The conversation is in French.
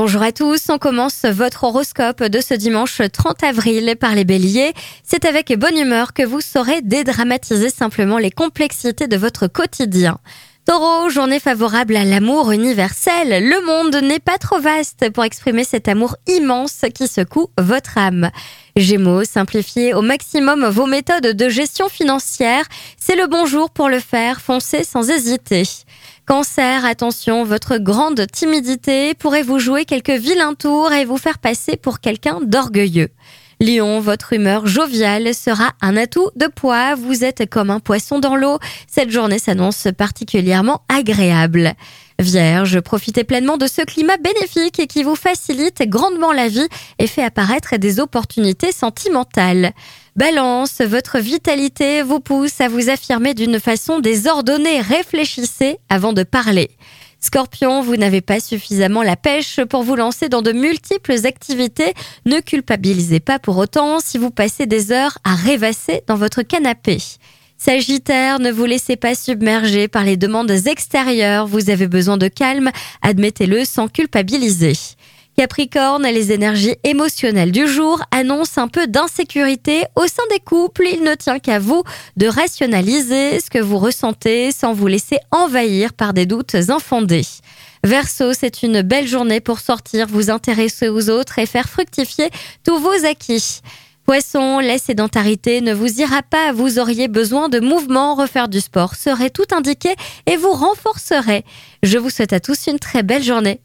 Bonjour à tous, on commence votre horoscope de ce dimanche 30 avril par les béliers. C'est avec bonne humeur que vous saurez dédramatiser simplement les complexités de votre quotidien. Taureau, journée favorable à l'amour universel. Le monde n'est pas trop vaste pour exprimer cet amour immense qui secoue votre âme. Gémeaux, simplifiez au maximum vos méthodes de gestion financière. C'est le bon jour pour le faire, foncez sans hésiter. Cancer, attention, votre grande timidité pourrait vous jouer quelques vilains tours et vous faire passer pour quelqu'un d'orgueilleux. Lion, votre humeur joviale sera un atout de poids. Vous êtes comme un poisson dans l'eau. Cette journée s'annonce particulièrement agréable. Vierge, profitez pleinement de ce climat bénéfique qui vous facilite grandement la vie et fait apparaître des opportunités sentimentales. Balance, votre vitalité vous pousse à vous affirmer d'une façon désordonnée. Réfléchissez avant de parler. Scorpion, vous n'avez pas suffisamment la pêche pour vous lancer dans de multiples activités. Ne culpabilisez pas pour autant si vous passez des heures à rêvasser dans votre canapé. Sagittaire, ne vous laissez pas submerger par les demandes extérieures. Vous avez besoin de calme, admettez-le sans culpabiliser. Capricorne, les énergies émotionnelles du jour annoncent un peu d'insécurité au sein des couples. Il ne tient qu'à vous de rationaliser ce que vous ressentez sans vous laisser envahir par des doutes infondés. Verseau, c'est une belle journée pour sortir, vous intéresser aux autres et faire fructifier tous vos acquis. Poisson, la sédentarité ne vous ira pas, vous auriez besoin de mouvement, refaire du sport serait tout indiqué et vous renforcerait. Je vous souhaite à tous une très belle journée.